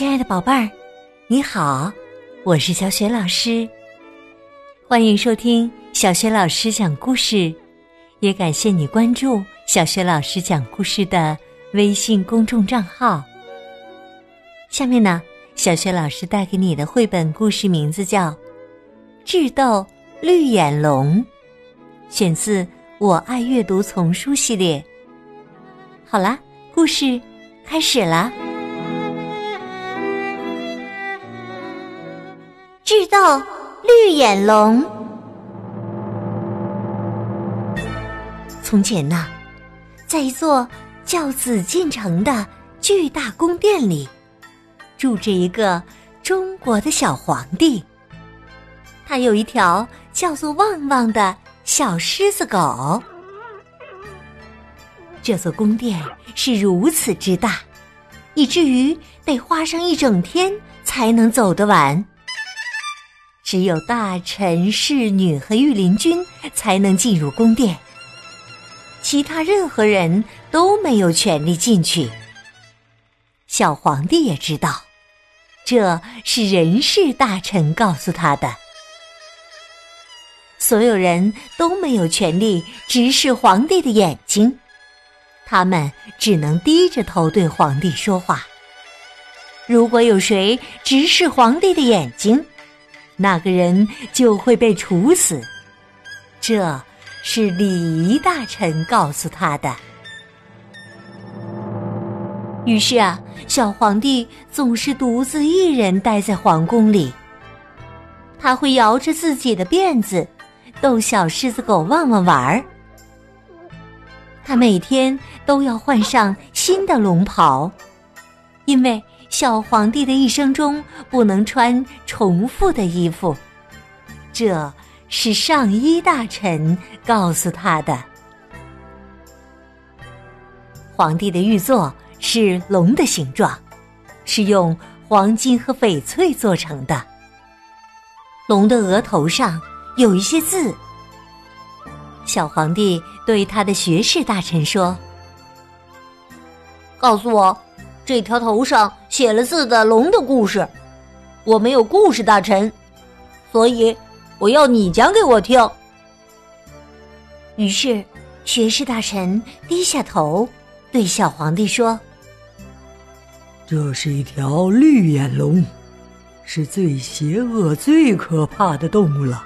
亲爱的宝贝儿，你好，我是小雪老师，欢迎收听小雪老师讲故事，也感谢你关注小雪老师讲故事的微信公众账号。下面呢，小雪老师带给你的绘本故事名字叫《智斗绿眼龙》，选自《我爱阅读》丛书系列。好啦，故事开始啦！智斗绿眼龙。从前呐，在一座叫紫禁城的巨大宫殿里，住着一个中国的小皇帝。他有一条叫做旺旺的小狮子狗。这座宫殿是如此之大，以至于得花上一整天才能走得完。只有大臣、侍女和御林军才能进入宫殿，其他任何人都没有权利进去。小皇帝也知道，这是人事大臣告诉他的。所有人都没有权利直视皇帝的眼睛，他们只能低着头对皇帝说话。如果有谁直视皇帝的眼睛，那个人就会被处死，这是礼仪大臣告诉他的。于是啊，小皇帝总是独自一人待在皇宫里。他会摇着自己的辫子，逗小狮子狗旺旺玩儿。他每天都要换上新的龙袍，因为。小皇帝的一生中不能穿重复的衣服，这是上衣大臣告诉他的。皇帝的玉座是龙的形状，是用黄金和翡翠做成的。龙的额头上有一些字。小皇帝对他的学士大臣说：“告诉我。”这条头上写了字的龙的故事，我没有故事大臣，所以我要你讲给我听。于是，学士大臣低下头对小皇帝说：“这是一条绿眼龙，是最邪恶、最可怕的动物了。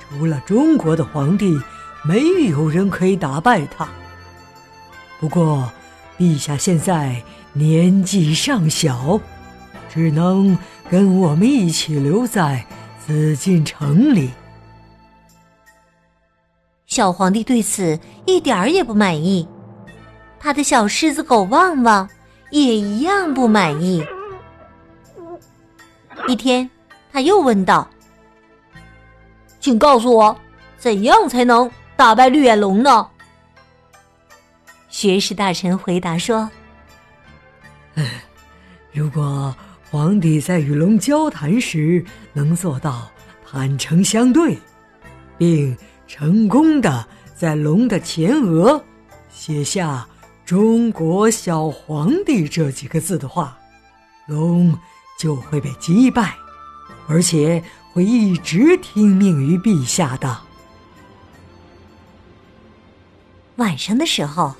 除了中国的皇帝，没有人可以打败它。不过，陛下现在……”年纪尚小，只能跟我们一起留在紫禁城里。小皇帝对此一点儿也不满意，他的小狮子狗旺旺也一样不满意。一天，他又问道：“请告诉我，怎样才能打败绿眼龙呢？”学士大臣回答说。如果皇帝在与龙交谈时能做到坦诚相对，并成功的在龙的前额写下“中国小皇帝”这几个字的话，龙就会被击败，而且会一直听命于陛下的。晚上的时候，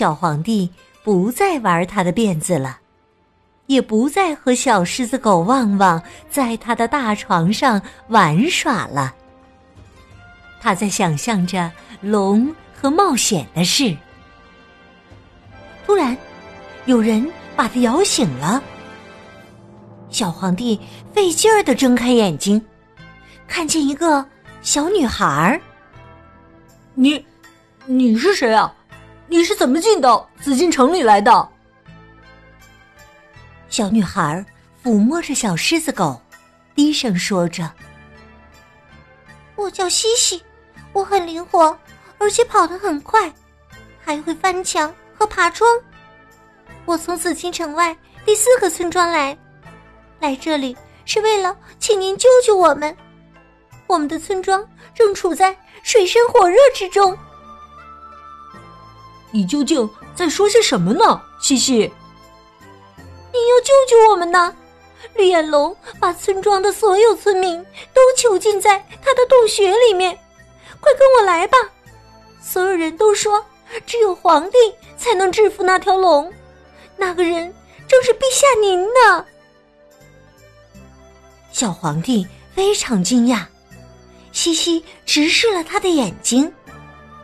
小皇帝。不再玩他的辫子了，也不再和小狮子狗旺旺在他的大床上玩耍了。他在想象着龙和冒险的事。突然，有人把他摇醒了。小皇帝费劲儿的睁开眼睛，看见一个小女孩儿。你，你是谁啊？你是怎么进到紫禁城里来的？小女孩抚摸着小狮子狗，低声说着：“我叫西西，我很灵活，而且跑得很快，还会翻墙和爬窗。我从紫禁城外第四个村庄来，来这里是为了请您救救我们。我们的村庄正处在水深火热之中。”你究竟在说些什么呢，西西？你要救救我们呐！绿眼龙把村庄的所有村民都囚禁在他的洞穴里面，快跟我来吧！所有人都说，只有皇帝才能制服那条龙，那个人正是陛下您呢。小皇帝非常惊讶，西西直视了他的眼睛，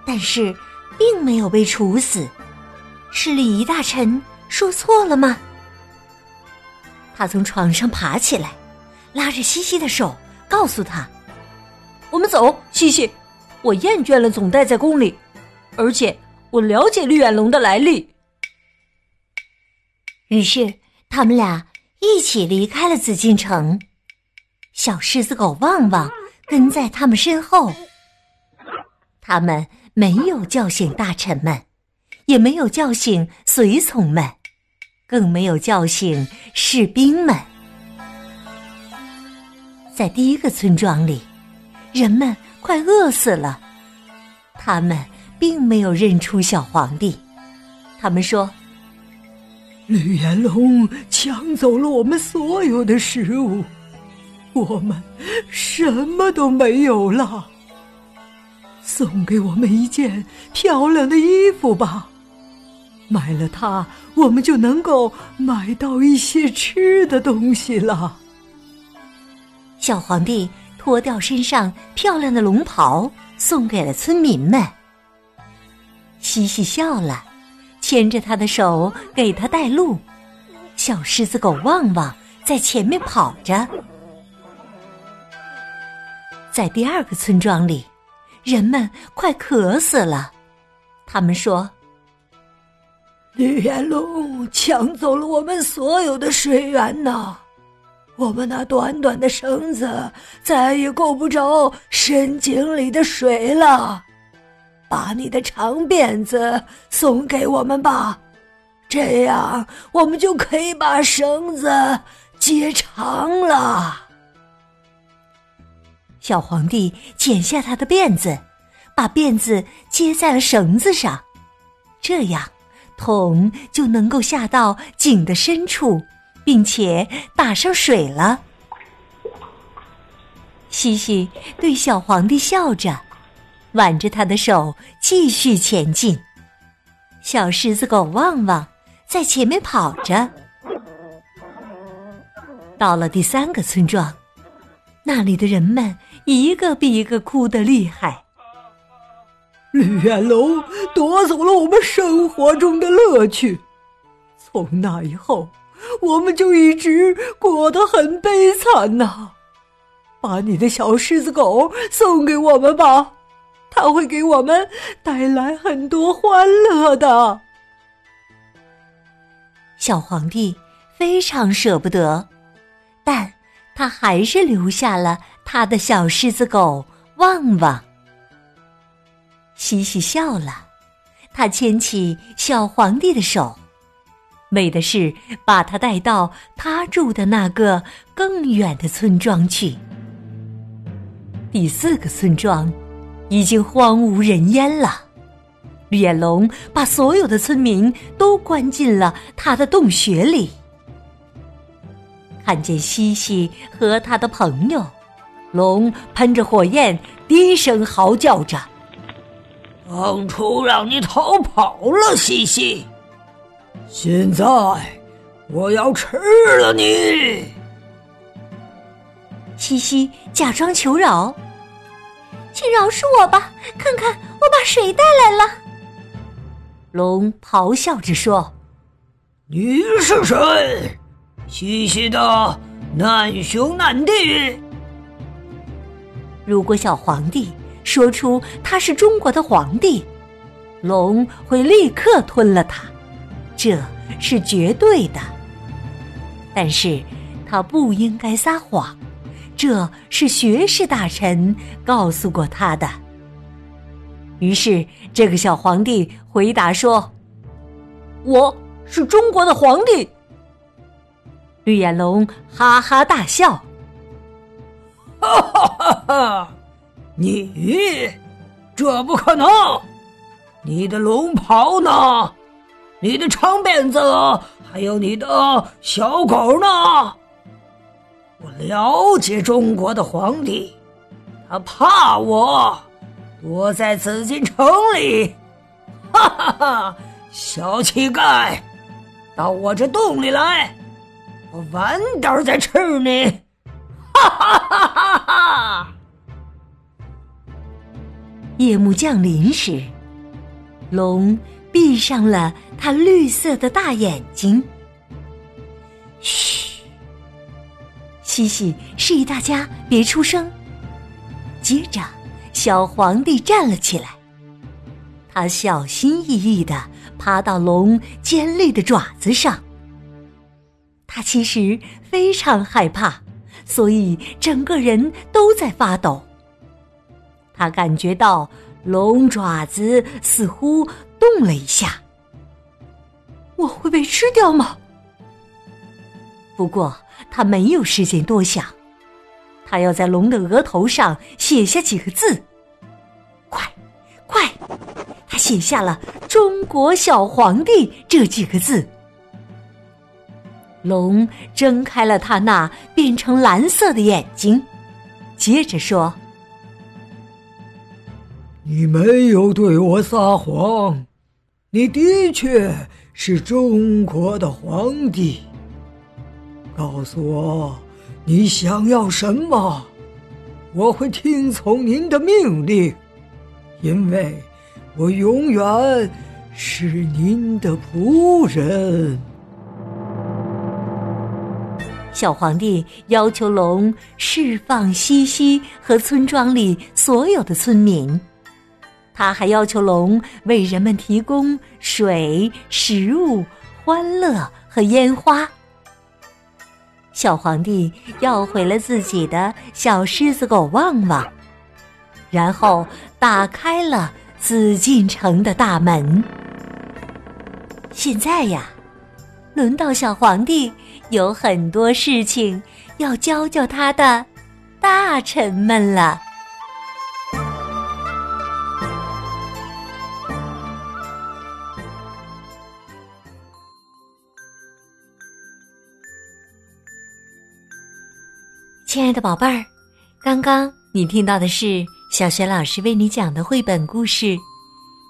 但是并没有被处死。是礼仪大臣说错了吗？他从床上爬起来，拉着西西的手，告诉他：“我们走，西西，我厌倦了总待在宫里，而且我了解绿眼龙的来历。”于是他们俩一起离开了紫禁城。小狮子狗旺旺跟在他们身后。他们没有叫醒大臣们，也没有叫醒随从们，更没有叫醒士兵们。在第一个村庄里，人们快饿死了。他们并没有认出小皇帝。他们说：“绿岩龙抢走了我们所有的食物。”我们什么都没有了，送给我们一件漂亮的衣服吧。买了它，我们就能够买到一些吃的东西了。小皇帝脱掉身上漂亮的龙袍，送给了村民们。西西笑了，牵着他的手给他带路。小狮子狗旺旺在前面跑着。在第二个村庄里，人们快渴死了。他们说：“绿岩龙抢走了我们所有的水源呐！我们那短短的绳子再也够不着深井里的水了。把你的长辫子送给我们吧，这样我们就可以把绳子接长了。”小皇帝剪下他的辫子，把辫子接在了绳子上，这样桶就能够下到井的深处，并且打上水了。西西对小皇帝笑着，挽着他的手继续前进。小狮子狗旺旺在前面跑着，到了第三个村庄。那里的人们一个比一个哭得厉害。绿眼龙夺走了我们生活中的乐趣，从那以后，我们就一直过得很悲惨呐。把你的小狮子狗送给我们吧，它会给我们带来很多欢乐的。小皇帝非常舍不得，但。他还是留下了他的小狮子狗旺旺。西西笑了，他牵起小皇帝的手，为的是把他带到他住的那个更远的村庄去。第四个村庄已经荒无人烟了，绿眼龙把所有的村民都关进了他的洞穴里。看见西西和他的朋友，龙喷着火焰，低声嚎叫着：“当初让你逃跑了，西西，现在我要吃了你！”西西假装求饶：“请饶恕我吧，看看我把谁带来了。”龙咆哮着说：“你是谁？”西西的难兄难弟。如果小皇帝说出他是中国的皇帝，龙会立刻吞了他，这是绝对的。但是他不应该撒谎，这是学士大臣告诉过他的。于是这个小皇帝回答说：“我是中国的皇帝。”绿眼龙哈哈大笑，哈哈哈！你，这不可能！你的龙袍呢？你的长辫子，还有你的小狗呢？我了解中国的皇帝，他怕我，躲在紫禁城里。哈哈哈！小乞丐，到我这洞里来，我晚点再吃你。哈哈哈啊！夜幕降临时，龙闭上了它绿色的大眼睛。嘘，西西示意大家别出声。接着，小皇帝站了起来，他小心翼翼的爬到龙尖利的爪子上。他其实非常害怕，所以整个人都在发抖。他感觉到龙爪子似乎动了一下，我会被吃掉吗？不过他没有时间多想，他要在龙的额头上写下几个字。快，快！他写下了“中国小皇帝”这几个字。龙睁开了他那变成蓝色的眼睛，接着说。你没有对我撒谎，你的确是中国的皇帝。告诉我，你想要什么？我会听从您的命令，因为我永远是您的仆人。小皇帝要求龙释放西西和村庄里所有的村民。他还要求龙为人们提供水、食物、欢乐和烟花。小皇帝要回了自己的小狮子狗旺旺，然后打开了紫禁城的大门。现在呀，轮到小皇帝有很多事情要教教他的大臣们了。亲爱的宝贝儿，刚刚你听到的是小学老师为你讲的绘本故事《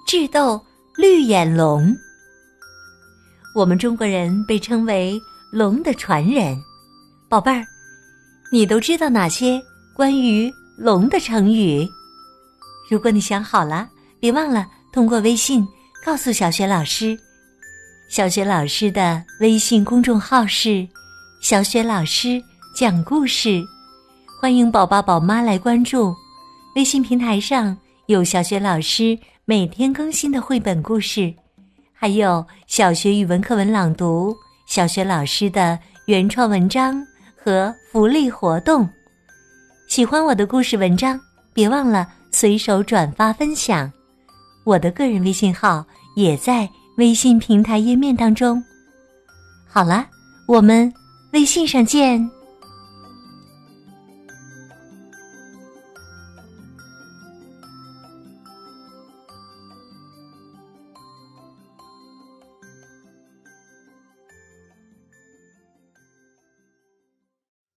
智斗绿眼龙》。我们中国人被称为“龙的传人”，宝贝儿，你都知道哪些关于龙的成语？如果你想好了，别忘了通过微信告诉小雪老师。小雪老师的微信公众号是“小雪老师讲故事”。欢迎宝宝宝妈来关注，微信平台上有小雪老师每天更新的绘本故事，还有小学语文课文朗读、小学老师的原创文章和福利活动。喜欢我的故事文章，别忘了随手转发分享。我的个人微信号也在微信平台页面当中。好了，我们微信上见。